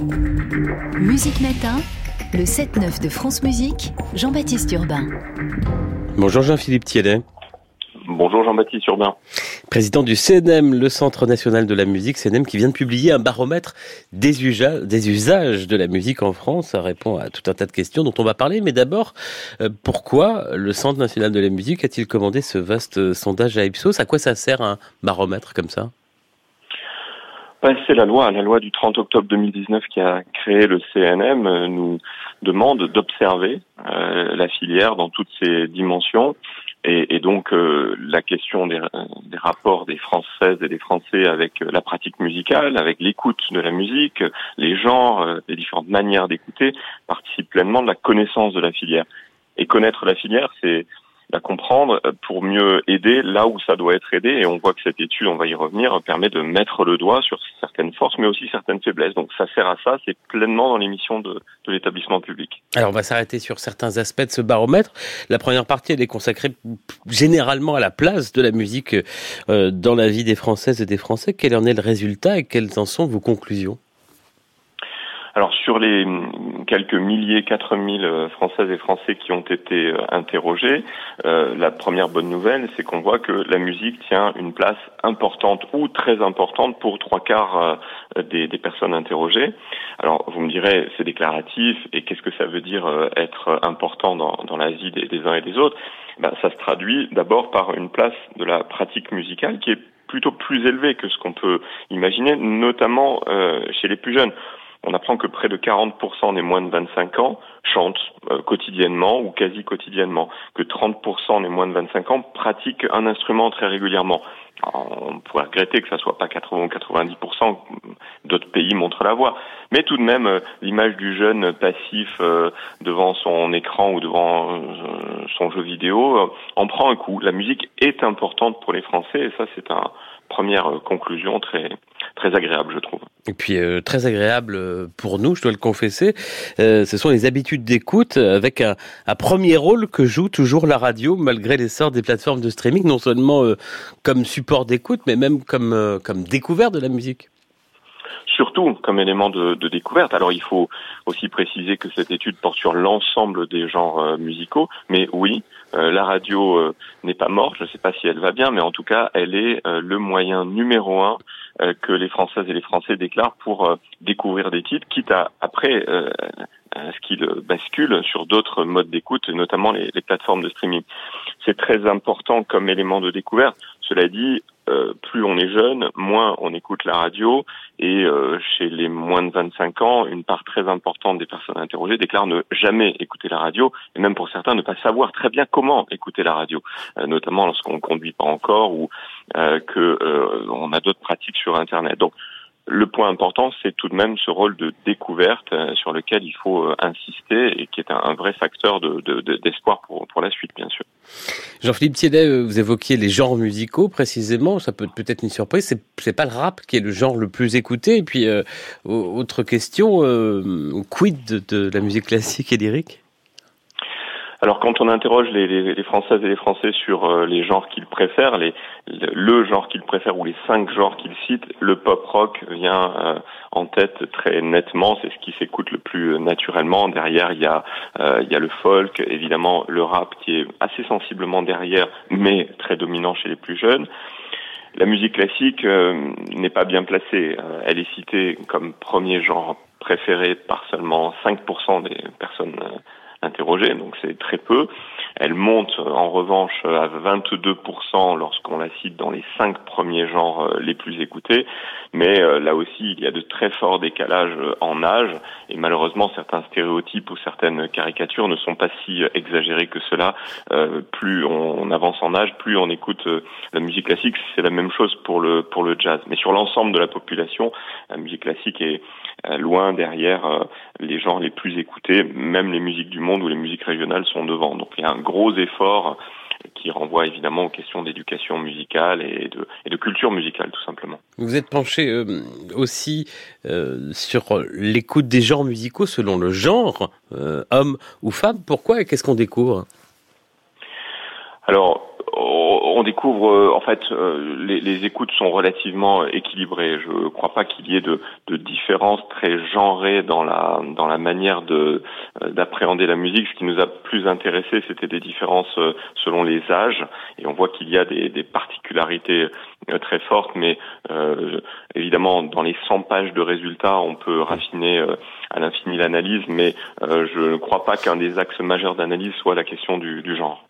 Musique Matin, le 7-9 de France Musique, Jean-Baptiste Urbain. Bonjour Jean-Philippe Thiedet. Bonjour Jean-Baptiste Urbain. Président du CNM, le Centre national de la musique, CNM qui vient de publier un baromètre des, usages, des usages de la musique en France. Ça répond à tout un tas de questions dont on va parler. Mais d'abord, euh, pourquoi le Centre national de la musique a-t-il commandé ce vaste sondage à Ipsos? À quoi ça sert un baromètre comme ça? C'est la loi, la loi du 30 octobre 2019 qui a créé le CNM euh, nous demande d'observer euh, la filière dans toutes ses dimensions et, et donc euh, la question des, des, rapports des Françaises et des Français avec la pratique musicale, avec l'écoute de la musique, les genres, les différentes manières d'écouter participe pleinement de la connaissance de la filière. Et connaître la filière, c'est la comprendre pour mieux aider là où ça doit être aidé. Et on voit que cette étude, on va y revenir, permet de mettre le doigt sur certaines forces, mais aussi certaines faiblesses. Donc ça sert à ça, c'est pleinement dans les missions de, de l'établissement public. Alors on va s'arrêter sur certains aspects de ce baromètre. La première partie, elle est consacrée généralement à la place de la musique euh, dans la vie des Françaises et des Français. Quel en est le résultat et quelles en sont vos conclusions? Alors sur les quelques milliers, 4000 euh, Françaises et Français qui ont été euh, interrogés, euh, la première bonne nouvelle, c'est qu'on voit que la musique tient une place importante ou très importante pour trois quarts des, des, personnes interrogées. Alors vous me direz, c'est déclaratif et qu'est-ce que ça veut dire être important dans, dans la vie des, des uns et des autres? Ben, Ça se traduit d'abord par une place de la pratique musicale qui est plutôt plus élevée que ce qu'on peut imaginer, notamment euh, chez les plus jeunes on apprend que près de 40% des moins de 25 ans chantent euh, quotidiennement ou quasi quotidiennement, que 30% des moins de 25 ans pratiquent un instrument très régulièrement. on pourrait regretter que ça soit pas 80 ou 90%, d'autres pays montrent la voie. Mais tout de même, euh, l'image du jeune passif euh, devant son écran ou devant son jeu vidéo en prend un coup. La musique est importante pour les Français et ça c'est un première conclusion très très agréable, je trouve. Et puis euh, très agréable euh, pour nous, je dois le confesser. Euh, ce sont les habitudes d'écoute avec un, un, premier rôle que joue toujours la radio malgré l'essor des plateformes de streaming, non seulement comme support d'écoute, mais même comme comme découverte de la musique surtout comme élément de, de, découverte. Alors il faut aussi préciser que cette étude porte sur l'ensemble des genres musicaux, mais oui, euh, la radio euh, n'est pas morte, je ne sais pas si elle va bien, mais en tout cas, elle est euh, le moyen numéro un que les Françaises et les Français déclarent pour découvrir des titres, quitte à après ce qu'ils basculent sur d'autres modes d'écoute, notamment les plateformes de streaming. C'est très important comme élément de découverte. Cela dit, euh, plus on est jeune, moins on écoute la radio. Et euh, chez les moins de 25 ans, une part très importante des personnes interrogées déclarent ne jamais écouter la radio, et même pour certains ne pas savoir très bien comment écouter la radio, euh, notamment lorsqu'on ne conduit pas encore ou que on a d'autres pratiques sur Internet. Donc le point important, c'est tout de même ce rôle de découverte euh, sur lequel il faut euh, insister et qui est un, vrai facteur d'espoir pour, la suite, bien sûr. Jean-Philippe Thiedet, euh, vous évoquiez les genres musicaux précisément. Ça peut peut-être une surprise. C'est, pas le rap qui est le genre le plus écouté. Et puis, autre question, quid de la musique classique et lyrique alors quand on interroge les, les, les, Françaises et les Français sur euh, les genres qu'ils préfèrent, les, le, genre qu'ils préfèrent ou les cinq genres qu'ils citent, le pop rock vient euh, en tête très nettement. C'est ce qui s'écoute le plus naturellement. Derrière, il y a euh, il y a le folk, évidemment le rap qui est assez sensiblement derrière, mais très dominant chez les plus jeunes. La musique classique n'est pas bien placée. elle est citée comme premier genre préféré par seulement 5% des personnes interrogée, donc c'est très peu. Elle monte en revanche à 22% lorsqu'on la cite dans les cinq premiers genres euh, les plus écoutés, mais euh, là aussi il y a de très forts décalages euh, en âge et malheureusement certains stéréotypes ou certaines caricatures ne sont pas si exagérés que cela. plus on, avance en âge, plus on écoute la musique classique, c'est la même chose pour le pour le jazz. Mais sur l'ensemble de la population, la musique classique est loin derrière les genres les plus écoutés, même les musiques du monde ou les musiques régionales sont devant. Donc il y a gros effort qui renvoie évidemment aux questions d'éducation musicale et de, et de, culture musicale tout simplement. Vous êtes penché euh, aussi euh, sur l'écoute des genres musicaux selon le genre, euh, homme ou femme. Pourquoi et qu'est-ce qu'on découvre? Alors, on découvre, en fait, les, les, écoutes sont relativement équilibrées. Je ne crois pas qu'il y ait de, de différences très genrées dans la manière de d'appréhender la musique. Ce qui nous a plus intéressé, c'était des différences selon les âges, et on voit qu'il y a des, particularités très fortes, mais évidemment, dans les 100 pages de résultats, on peut raffiner à l'infini l'analyse, mais euh, je ne crois pas qu'un des axes majeurs d'analyse soit la question du genre.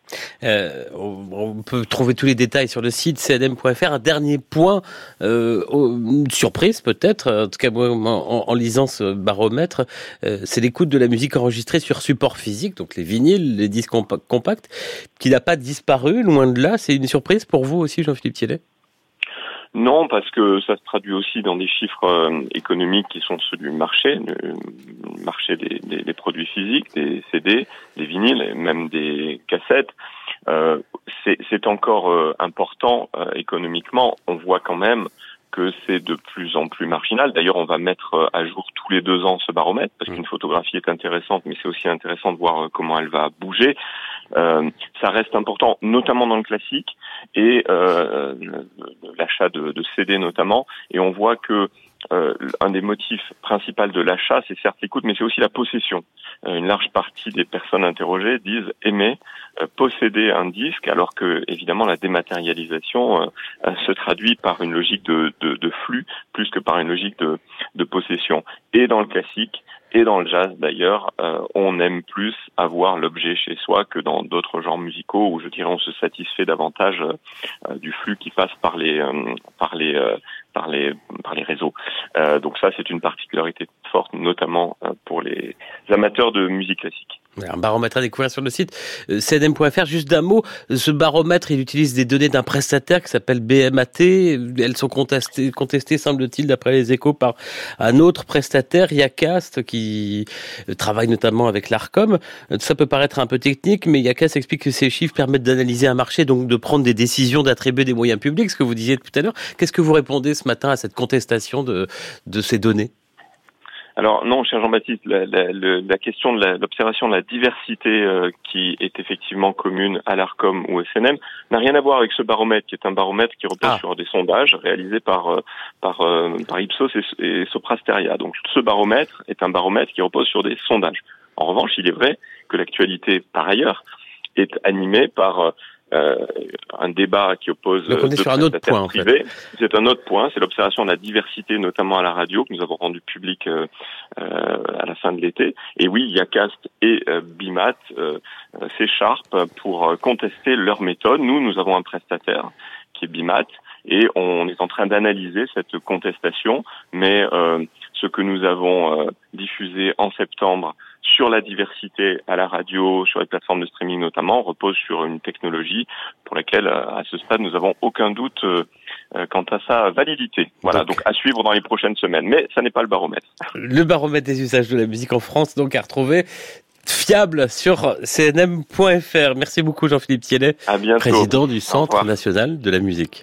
Euh, on peut trouver tous les détails sur le site cnm.fr. Un dernier point, euh, une surprise peut-être, en tout cas en lisant ce baromètre, euh, c'est l'écoute de la musique enregistrée sur support physique, donc les vinyles, les disques compacts, qui n'a pas disparu, loin de là. C'est une surprise pour vous aussi, Jean-Philippe Thielet non, parce que ça se traduit aussi dans des chiffres euh, économiques qui sont ceux du marché, le marché des, des, des, produits physiques, des CD, des vinyles, et même des cassettes. Euh, c'est encore euh, important euh, économiquement. On voit quand même que c'est de plus en plus marginal. D'ailleurs, on va mettre à jour tous les deux ans ce baromètre parce mmh. qu'une photographie est intéressante, mais c'est aussi intéressant de voir comment elle va bouger. Euh, ça reste important, notamment dans le classique et euh, l'achat de, de, CD notamment. Et on voit que euh, un des motifs principaux de l'achat, c'est certes l'écoute, mais c'est aussi la possession. Euh, une large partie des personnes interrogées disent aimer posséder un disque, alors que évidemment la dématérialisation se traduit par une logique de, flux plus que par une logique de possession. Et dans le classique, et dans le jazz d'ailleurs, euh, on aime plus avoir l'objet chez soi que dans d'autres genres musicaux où je dirais on se satisfait davantage euh, du flux qui passe par les euh, par les par les par les réseaux. donc ça c'est une particularité forte, notamment pour les amateurs de musique classique. Un baromètre à découvrir sur le site cdm.fr. Juste d'un mot, ce baromètre, il utilise des données d'un prestataire qui s'appelle BMAT. Elles sont contestées, contestées semble-t-il, d'après les échos, par un autre prestataire, Yacast, qui travaille notamment avec l'ARCOM. Ça peut paraître un peu technique, mais Yacast explique que ces chiffres permettent d'analyser un marché, donc de prendre des décisions, d'attribuer des moyens publics, ce que vous disiez tout à l'heure. Qu'est-ce que vous répondez ce matin à cette contestation de, de ces données? Alors non, cher Jean-Baptiste, la, la, la, question de l'observation de la diversité euh, qui est effectivement commune à l'ARCOM ou au SNM n'a rien à voir avec ce baromètre, qui est un baromètre qui repose ah. sur des sondages réalisés par euh, par, euh, par Ipsos et, et, Soprasteria. Donc ce baromètre est un baromètre qui repose sur des sondages. En revanche, il est vrai que l'actualité, par ailleurs, est animée par euh, débat qui oppose Donc on est sur un autre point, privés. C'est un autre point, c'est l'observation de la diversité, notamment à la radio, que nous avons rendu public euh, euh, à la fin de l'été. Et oui, il y a Cast et euh, Bimat euh, s'écharpent pour contester leur méthode. Nous, nous avons un prestataire qui est Bimat et on est en train d'analyser cette contestation, mais ce que nous avons diffusé en septembre sur la diversité à la radio, sur les plateformes de streaming notamment, repose sur une technologie pour laquelle, euh, à ce stade, nous n'avons aucun doute euh, euh, quant à sa validité. Voilà, donc, à suivre dans les prochaines semaines. Mais ça n'est pas le baromètre. Le baromètre des usages de la musique en France, donc à retrouver fiable sur cnm.fr. Merci beaucoup Jean-Philippe Thielet, président du Centre national de la musique.